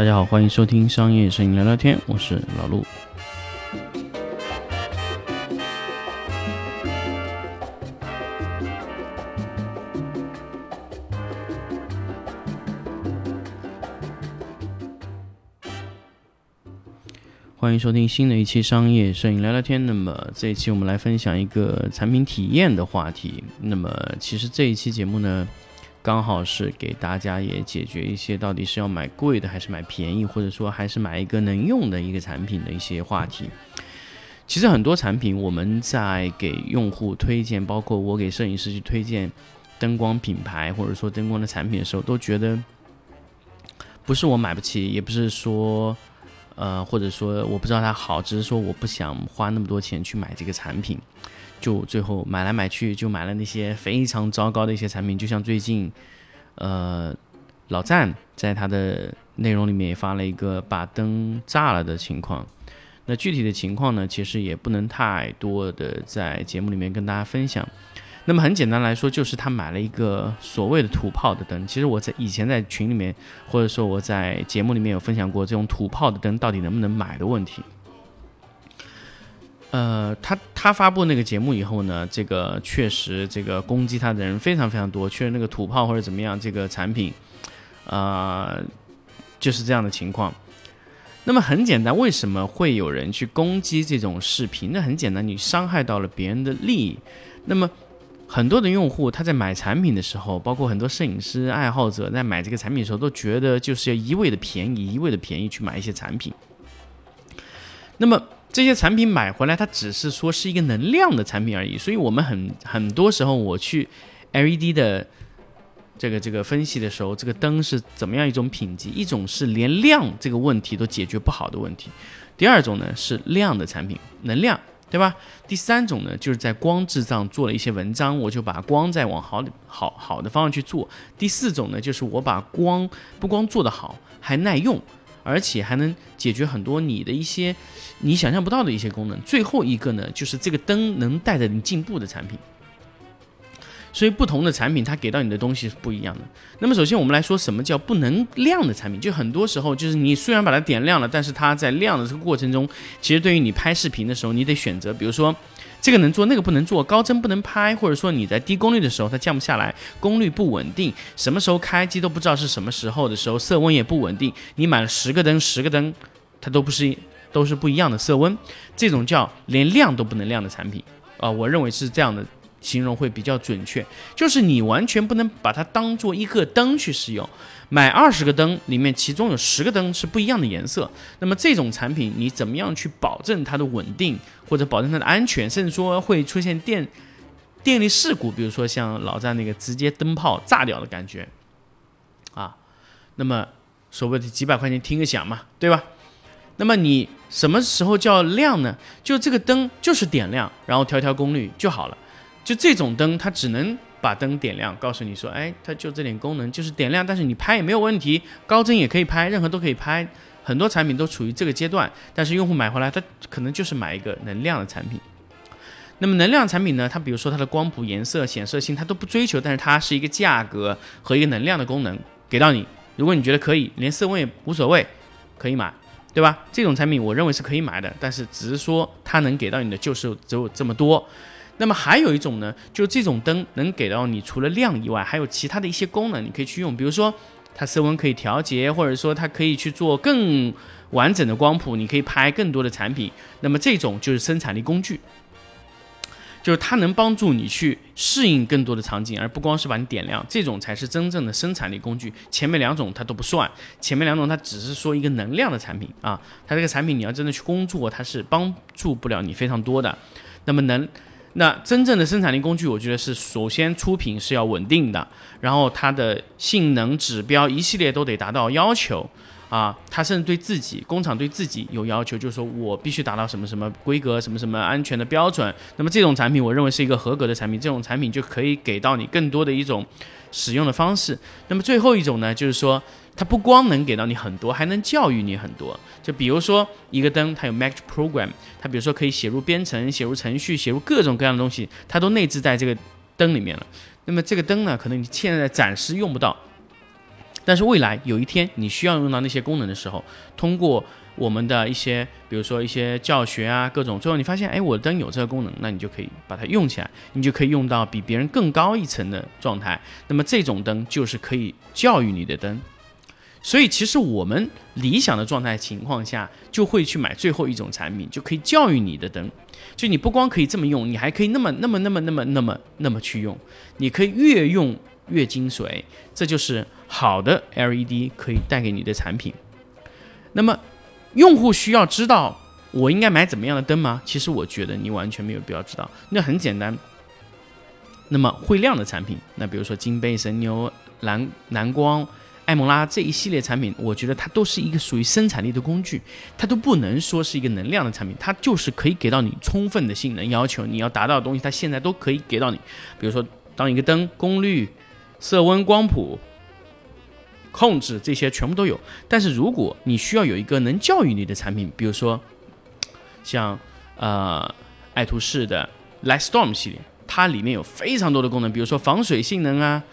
大家好，欢迎收听商业摄影聊聊天，我是老陆。欢迎收听新的一期商业摄影聊聊天。那么这一期我们来分享一个产品体验的话题。那么其实这一期节目呢，刚好是给大家也解决一些到底是要买贵的还是买便宜，或者说还是买一个能用的一个产品的一些话题。其实很多产品我们在给用户推荐，包括我给摄影师去推荐灯光品牌或者说灯光的产品的时候，都觉得不是我买不起，也不是说。呃，或者说我不知道它好，只是说我不想花那么多钱去买这个产品，就最后买来买去就买了那些非常糟糕的一些产品。就像最近，呃，老赞在他的内容里面也发了一个把灯炸了的情况。那具体的情况呢，其实也不能太多的在节目里面跟大家分享。那么很简单来说，就是他买了一个所谓的土炮的灯。其实我在以前在群里面，或者说我在节目里面有分享过这种土炮的灯到底能不能买的问题。呃，他他发布那个节目以后呢，这个确实这个攻击他的人非常非常多，确实那个土炮或者怎么样这个产品，啊，就是这样的情况。那么很简单，为什么会有人去攻击这种视频？那很简单，你伤害到了别人的利益。那么很多的用户他在买产品的时候，包括很多摄影师爱好者在买这个产品的时候，都觉得就是要一味的便宜，一味的便宜去买一些产品。那么这些产品买回来，它只是说是一个能量的产品而已。所以我们很很多时候我去 LED 的这个这个分析的时候，这个灯是怎么样一种品级？一种是连亮这个问题都解决不好的问题，第二种呢是亮的产品，能量。对吧？第三种呢，就是在光质上做了一些文章，我就把光再往好好好的方向去做。第四种呢，就是我把光不光做得好，还耐用，而且还能解决很多你的一些你想象不到的一些功能。最后一个呢，就是这个灯能带着你进步的产品。所以不同的产品，它给到你的东西是不一样的。那么首先我们来说，什么叫不能亮的产品？就很多时候，就是你虽然把它点亮了，但是它在亮的这个过程中，其实对于你拍视频的时候，你得选择，比如说这个能做，那个不能做，高帧不能拍，或者说你在低功率的时候它降不下来，功率不稳定，什么时候开机都不知道是什么时候的时候，色温也不稳定。你买了十个灯，十个灯它都不是都是不一样的色温，这种叫连亮都不能亮的产品啊，我认为是这样的。形容会比较准确，就是你完全不能把它当做一个灯去使用。买二十个灯，里面其中有十个灯是不一样的颜色。那么这种产品，你怎么样去保证它的稳定，或者保证它的安全，甚至说会出现电电力事故，比如说像老詹那个直接灯泡炸掉的感觉啊？那么所谓的几百块钱听个响嘛，对吧？那么你什么时候叫亮呢？就这个灯就是点亮，然后调调功率就好了。就这种灯，它只能把灯点亮，告诉你说，哎，它就这点功能，就是点亮，但是你拍也没有问题，高帧也可以拍，任何都可以拍。很多产品都处于这个阶段，但是用户买回来，他可能就是买一个能亮的产品。那么能量产品呢？它比如说它的光谱、颜色、显色性，它都不追求，但是它是一个价格和一个能量的功能给到你。如果你觉得可以，连色温也无所谓，可以买，对吧？这种产品我认为是可以买的，但是只是说它能给到你的就是只有这么多。那么还有一种呢，就是这种灯能给到你除了亮以外，还有其他的一些功能，你可以去用。比如说，它色温可以调节，或者说它可以去做更完整的光谱，你可以拍更多的产品。那么这种就是生产力工具，就是它能帮助你去适应更多的场景，而不光是把你点亮。这种才是真正的生产力工具。前面两种它都不算，前面两种它只是说一个能量的产品啊，它这个产品你要真的去工作，它是帮助不了你非常多的。那么能。那真正的生产力工具，我觉得是首先出品是要稳定的，然后它的性能指标一系列都得达到要求。啊，它甚至对自己工厂对自己有要求，就是说我必须达到什么什么规格、什么什么安全的标准。那么这种产品，我认为是一个合格的产品，这种产品就可以给到你更多的一种使用的方式。那么最后一种呢，就是说。它不光能给到你很多，还能教育你很多。就比如说一个灯，它有 Magic Program，它比如说可以写入编程、写入程序、写入各种各样的东西，它都内置在这个灯里面了。那么这个灯呢，可能你现在暂时用不到，但是未来有一天你需要用到那些功能的时候，通过我们的一些，比如说一些教学啊，各种，最后你发现，哎，我的灯有这个功能，那你就可以把它用起来，你就可以用到比别人更高一层的状态。那么这种灯就是可以教育你的灯。所以其实我们理想的状态情况下，就会去买最后一种产品，就可以教育你的灯。就你不光可以这么用，你还可以那么那么那么那么那么那么去用，你可以越用越精髓。这就是好的 LED 可以带给你的产品。那么用户需要知道我应该买怎么样的灯吗？其实我觉得你完全没有必要知道，那很简单。那么会亮的产品，那比如说金贝、神牛、蓝蓝光。艾蒙拉这一系列产品，我觉得它都是一个属于生产力的工具，它都不能说是一个能量的产品，它就是可以给到你充分的性能要求，你要达到的东西，它现在都可以给到你。比如说，当一个灯功率、色温、光谱控制这些全部都有。但是如果你需要有一个能教育你的产品，比如说像呃爱图仕的 Lightstorm 系列，它里面有非常多的功能，比如说防水性能啊。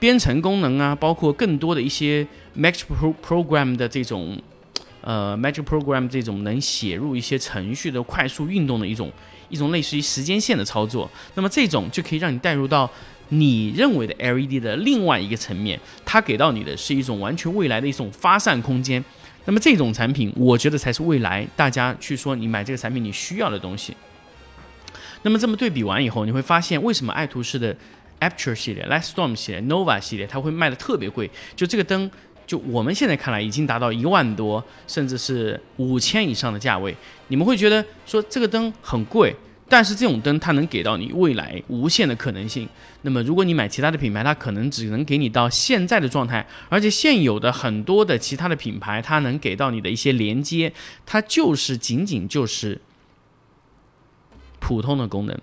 编程功能啊，包括更多的一些 Magic Pro Program 的这种，呃，Magic Program 这种能写入一些程序的快速运动的一种一种类似于时间线的操作。那么这种就可以让你带入到你认为的 LED 的另外一个层面，它给到你的是一种完全未来的一种发散空间。那么这种产品，我觉得才是未来大家去说你买这个产品你需要的东西。那么这么对比完以后，你会发现为什么爱图仕的。Aperture 系列、Lightstorm 系列、Nova 系列，它会卖的特别贵。就这个灯，就我们现在看来已经达到一万多，甚至是五千以上的价位。你们会觉得说这个灯很贵，但是这种灯它能给到你未来无限的可能性。那么如果你买其他的品牌，它可能只能给你到现在的状态，而且现有的很多的其他的品牌，它能给到你的一些连接，它就是仅仅就是普通的功能。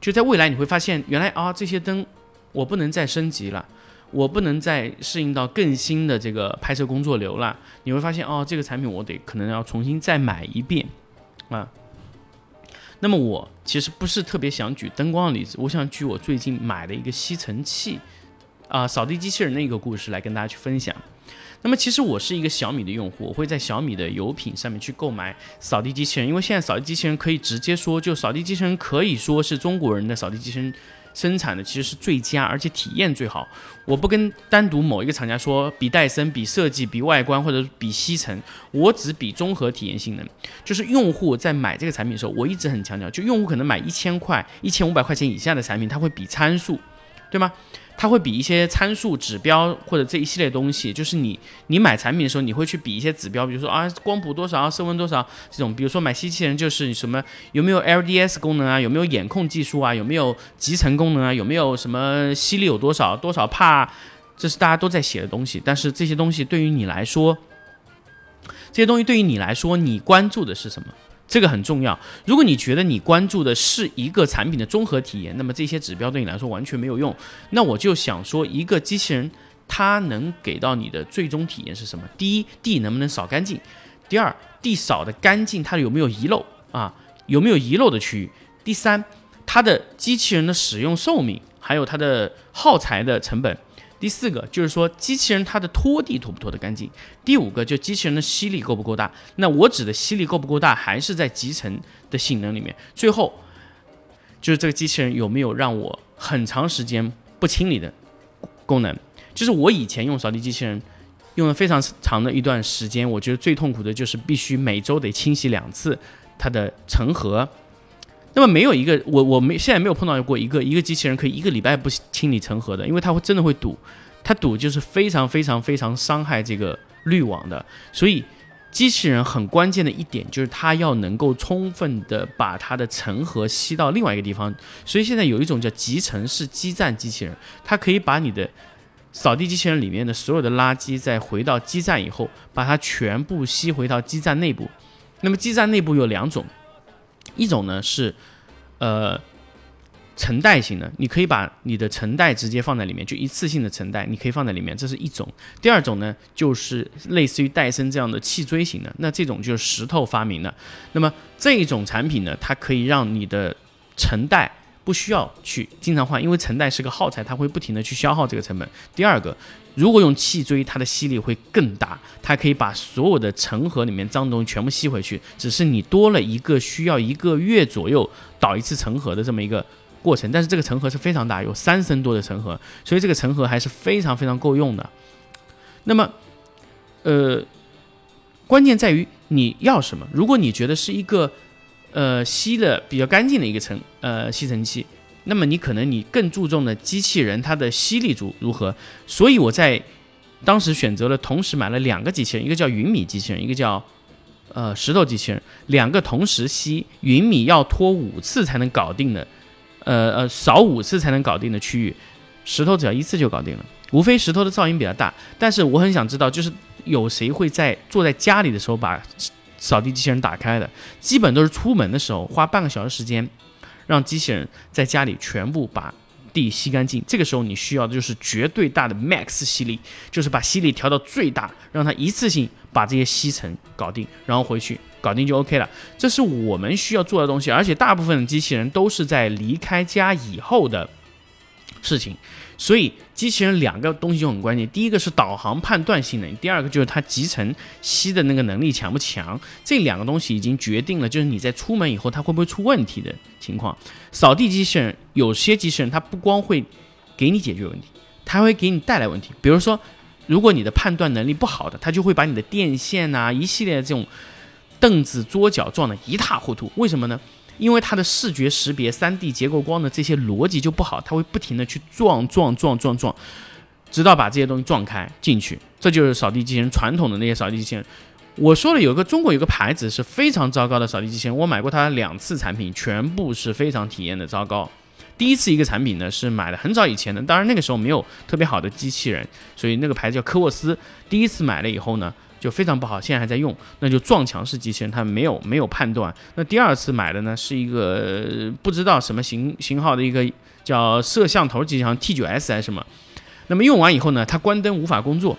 就在未来，你会发现，原来啊，这些灯我不能再升级了，我不能再适应到更新的这个拍摄工作流了。你会发现，哦，这个产品我得可能要重新再买一遍啊。那么我其实不是特别想举灯光的例子，我想举我最近买的一个吸尘器啊，扫地机器人的一个故事来跟大家去分享。那么其实我是一个小米的用户，我会在小米的油品上面去购买扫地机器人，因为现在扫地机器人可以直接说，就扫地机器人可以说是中国人的扫地机器人生产的其实是最佳，而且体验最好。我不跟单独某一个厂家说比戴森、比设计、比外观或者比吸尘，我只比综合体验性能。就是用户在买这个产品的时候，我一直很强调，就用户可能买一千块、一千五百块钱以下的产品，他会比参数，对吗？它会比一些参数指标或者这一系列东西，就是你你买产品的时候，你会去比一些指标，比如说啊光谱多少，色温多少这种。比如说买机器人就是什么有没有 LDS 功能啊，有没有眼控技术啊，有没有集成功能啊，有没有什么吸力有多少多少帕，这是大家都在写的东西。但是这些东西对于你来说，这些东西对于你来说，你关注的是什么？这个很重要。如果你觉得你关注的是一个产品的综合体验，那么这些指标对你来说完全没有用。那我就想说，一个机器人它能给到你的最终体验是什么？第一，地能不能扫干净？第二，地扫的干净，它有没有遗漏啊？有没有遗漏的区域？第三，它的机器人的使用寿命，还有它的耗材的成本。第四个就是说，机器人它的拖地拖不拖得干净？第五个就机器人的吸力够不够大？那我指的吸力够不够大，还是在集成的性能里面。最后就是这个机器人有没有让我很长时间不清理的功能？就是我以前用扫地机器人用了非常长的一段时间，我觉得最痛苦的就是必须每周得清洗两次它的尘盒。那么没有一个我我没现在没有碰到过一个一个机器人可以一个礼拜不清理成盒的，因为它会真的会堵，它堵就是非常非常非常伤害这个滤网的。所以机器人很关键的一点就是它要能够充分的把它的成盒吸到另外一个地方。所以现在有一种叫集成式基站机器人，它可以把你的扫地机器人里面的所有的垃圾在回到基站以后，把它全部吸回到基站内部。那么基站内部有两种。一种呢是，呃，承袋型的，你可以把你的承袋直接放在里面，就一次性的承袋，你可以放在里面，这是一种。第二种呢，就是类似于戴森这样的气锥型的，那这种就是石头发明的。那么这一种产品呢，它可以让你的承袋不需要去经常换，因为层带是个耗材，它会不停的去消耗这个成本。第二个，如果用气锥，它的吸力会更大，它可以把所有的成盒里面脏东西全部吸回去，只是你多了一个需要一个月左右倒一次成盒的这么一个过程。但是这个成盒是非常大，有三升多的成盒，所以这个成盒还是非常非常够用的。那么，呃，关键在于你要什么。如果你觉得是一个呃吸的比较干净的一个尘呃吸尘器，那么你可能你更注重的机器人它的吸力足如何。所以我在当时选择了同时买了两个机器人，一个叫云米机器人，一个叫呃石头机器人，两个同时吸，云米要拖五次才能搞定的，呃呃扫五次才能搞定的区域，石头只要一次就搞定了。无非石头的噪音比较大，但是我很想知道，就是有谁会在坐在家里的时候把扫地机器人打开的？基本都是出门的时候花半个小时时间，让机器人在家里全部把地吸干净。这个时候你需要的就是绝对大的 max 吸力，就是把吸力调到最大，让它一次性把这些吸尘搞定，然后回去搞定就 OK 了。这是我们需要做的东西，而且大部分的机器人都是在离开家以后的事情。所以机器人两个东西就很关键，第一个是导航判断性能，第二个就是它集成吸的那个能力强不强。这两个东西已经决定了，就是你在出门以后它会不会出问题的情况。扫地机器人有些机器人它不光会给你解决问题，它会给你带来问题。比如说，如果你的判断能力不好的，它就会把你的电线呐一系列的这种凳子桌角撞得一塌糊涂。为什么呢？因为它的视觉识别、三 D 结构光的这些逻辑就不好，它会不停的去撞撞撞撞撞，直到把这些东西撞开进去。这就是扫地机器人传统的那些扫地机器人。我说了，有个中国有个牌子是非常糟糕的扫地机器人，我买过它两次产品，全部是非常体验的糟糕。第一次一个产品呢是买的很早以前的，当然那个时候没有特别好的机器人，所以那个牌子叫科沃斯。第一次买了以后呢。就非常不好，现在还在用，那就撞墙式机器人，它没有没有判断。那第二次买的呢，是一个不知道什么型型号的一个叫摄像头机器人，T 九 S 还是什么。那么用完以后呢，它关灯无法工作。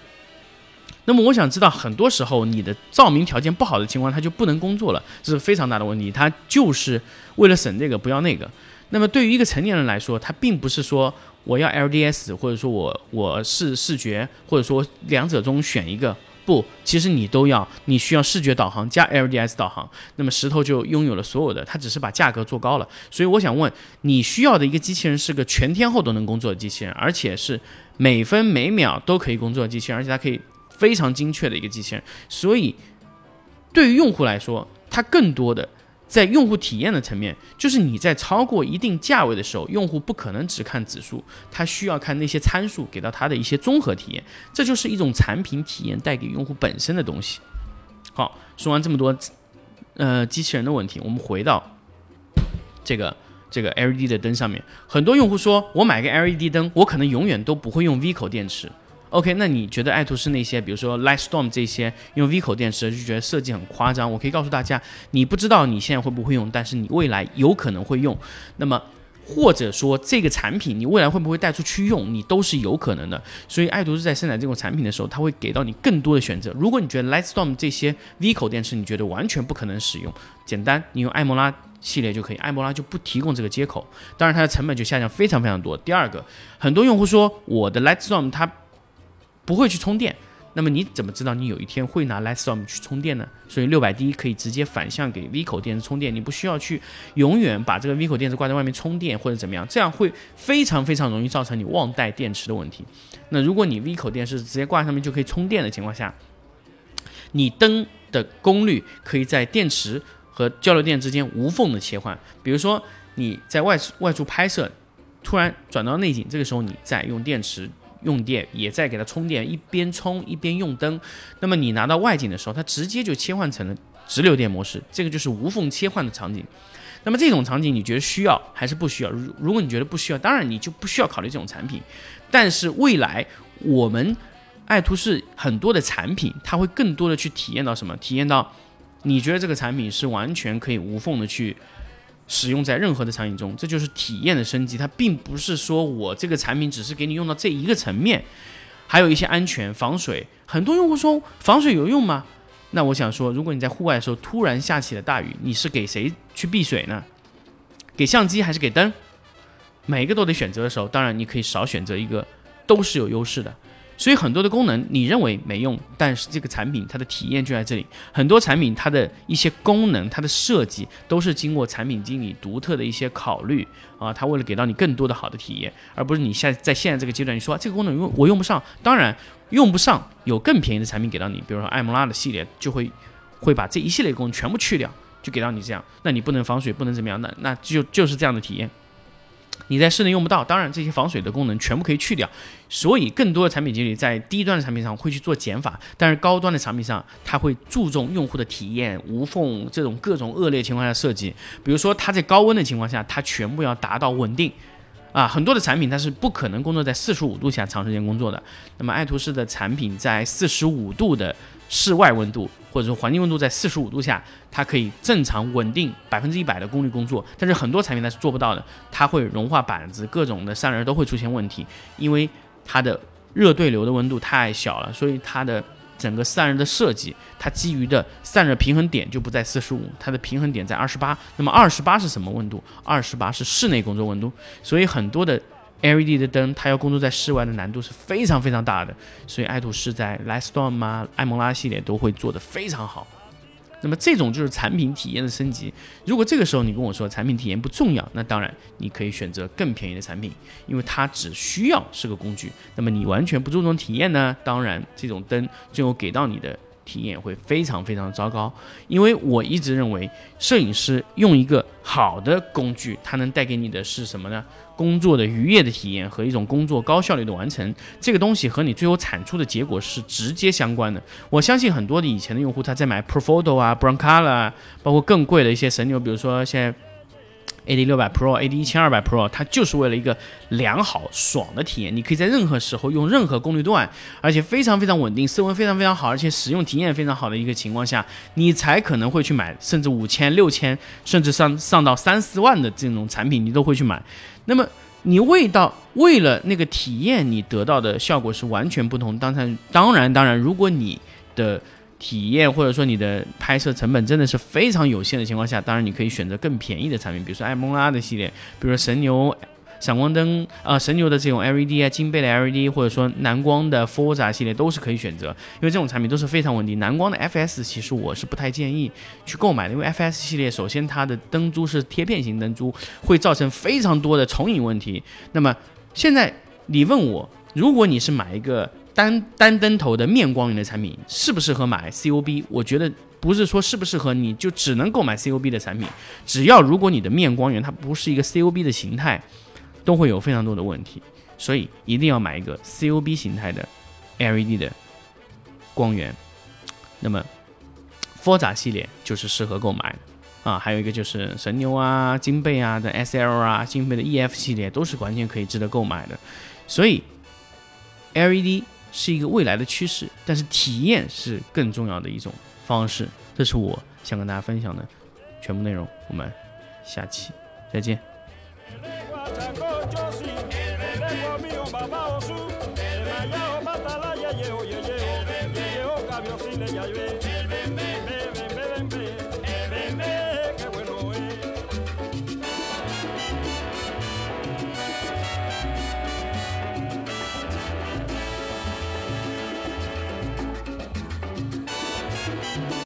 那么我想知道，很多时候你的照明条件不好的情况，它就不能工作了，这是非常大的问题。它就是为了省这个不要那个。那么对于一个成年人来说，他并不是说我要 LDS，或者说我我是视觉，或者说两者中选一个。不，其实你都要，你需要视觉导航加 LDS 导航，那么石头就拥有了所有的，它只是把价格做高了。所以我想问，你需要的一个机器人是个全天候都能工作的机器人，而且是每分每秒都可以工作的机器人，而且它可以非常精确的一个机器人。所以对于用户来说，它更多的。在用户体验的层面，就是你在超过一定价位的时候，用户不可能只看指数，他需要看那些参数给到他的一些综合体验，这就是一种产品体验带给用户本身的东西。好，说完这么多，呃，机器人的问题，我们回到这个这个 LED 的灯上面，很多用户说我买个 LED 灯，我可能永远都不会用 V 口电池。OK，那你觉得爱图仕那些，比如说 Lightstorm 这些用 V 口电池，就觉得设计很夸张？我可以告诉大家，你不知道你现在会不会用，但是你未来有可能会用。那么或者说这个产品你未来会不会带出去用，你都是有可能的。所以爱图仕在生产这种产品的时候，它会给到你更多的选择。如果你觉得 Lightstorm 这些 V 口电池你觉得完全不可能使用，简单，你用艾莫拉系列就可以，艾莫拉就不提供这个接口，当然它的成本就下降非常非常多。第二个，很多用户说我的 Lightstorm 它不会去充电，那么你怎么知道你有一天会拿 Lightstorm 去充电呢？所以六百 D 可以直接反向给 V 口电池充电，你不需要去永远把这个 V 口电池挂在外面充电或者怎么样，这样会非常非常容易造成你忘带电池的问题。那如果你 V 口电池直接挂上面就可以充电的情况下，你灯的功率可以在电池和交流电之间无缝的切换。比如说你在外外出拍摄，突然转到内景，这个时候你再用电池。用电也在给它充电，一边充一边用灯。那么你拿到外景的时候，它直接就切换成了直流电模式，这个就是无缝切换的场景。那么这种场景你觉得需要还是不需要？如如果你觉得不需要，当然你就不需要考虑这种产品。但是未来我们爱图仕很多的产品，它会更多的去体验到什么？体验到你觉得这个产品是完全可以无缝的去。使用在任何的场景中，这就是体验的升级。它并不是说我这个产品只是给你用到这一个层面，还有一些安全防水。很多用户说防水有用吗？那我想说，如果你在户外的时候突然下起了大雨，你是给谁去避水呢？给相机还是给灯？每一个都得选择的时候，当然你可以少选择一个，都是有优势的。所以很多的功能你认为没用，但是这个产品它的体验就在这里。很多产品它的一些功能、它的设计都是经过产品经理独特的一些考虑啊，他为了给到你更多的好的体验，而不是你现在在现在这个阶段你说这个功能用我用不上，当然用不上，有更便宜的产品给到你，比如说艾莫拉的系列就会会把这一系列功能全部去掉，就给到你这样，那你不能防水，不能怎么样，那那就就是这样的体验。你在室内用不到，当然这些防水的功能全部可以去掉，所以更多的产品经理在低端的产品上会去做减法，但是高端的产品上他会注重用户的体验，无缝这种各种恶劣情况下设计，比如说它在高温的情况下，它全部要达到稳定，啊，很多的产品它是不可能工作在四十五度下长时间工作的，那么爱图仕的产品在四十五度的。室外温度或者说环境温度在四十五度下，它可以正常稳定百分之一百的功率工作。但是很多产品它是做不到的，它会融化板子，各种的散热都会出现问题，因为它的热对流的温度太小了，所以它的整个散热的设计，它基于的散热平衡点就不在四十五，它的平衡点在二十八。那么二十八是什么温度？二十八是室内工作温度，所以很多的。LED 的灯，它要工作在室外的难度是非常非常大的，所以爱图仕在 Lightstorm 啊、艾蒙拉系列都会做得非常好。那么这种就是产品体验的升级。如果这个时候你跟我说产品体验不重要，那当然你可以选择更便宜的产品，因为它只需要是个工具。那么你完全不注重体验呢？当然这种灯最后给到你的。体验会非常非常糟糕，因为我一直认为，摄影师用一个好的工具，它能带给你的是什么呢？工作的愉悦的体验和一种工作高效率的完成，这个东西和你最后产出的结果是直接相关的。我相信很多的以前的用户，他在买 Profoto 啊、Broncolor 啊，包括更贵的一些神牛，比如说现在。A D 六百 Pro、A D 一千二百 Pro，它就是为了一个良好爽的体验。你可以在任何时候用任何功率段，而且非常非常稳定，色温非常非常好，而且使用体验非常好的一个情况下，你才可能会去买，甚至五千、六千，甚至上上到三四万的这种产品，你都会去买。那么你为到为了那个体验，你得到的效果是完全不同。当然，当然，当然，如果你的体验或者说你的拍摄成本真的是非常有限的情况下，当然你可以选择更便宜的产品，比如说艾蒙拉的系列，比如说神牛闪光灯啊，神牛的这种 LED 啊，金贝的 LED，或者说蓝光的 Forza 系列都是可以选择，因为这种产品都是非常稳定。蓝光的 FS 其实我是不太建议去购买的，因为 FS 系列首先它的灯珠是贴片型灯珠，会造成非常多的重影问题。那么现在你问我，如果你是买一个。单单灯头的面光源的产品适不适合买 COB？我觉得不是说适不适合你就只能购买 COB 的产品，只要如果你的面光源它不是一个 COB 的形态，都会有非常多的问题，所以一定要买一个 COB 形态的 LED 的光源。那么 Forza 系列就是适合购买啊，还有一个就是神牛啊、金贝啊的 SL 啊、金贝的 EF 系列都是完全可以值得购买的，所以 LED。是一个未来的趋势，但是体验是更重要的一种方式。这是我想跟大家分享的全部内容。我们下期再见。